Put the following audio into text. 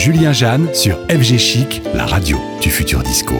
Julien Jeanne sur FG Chic, la radio du futur disco.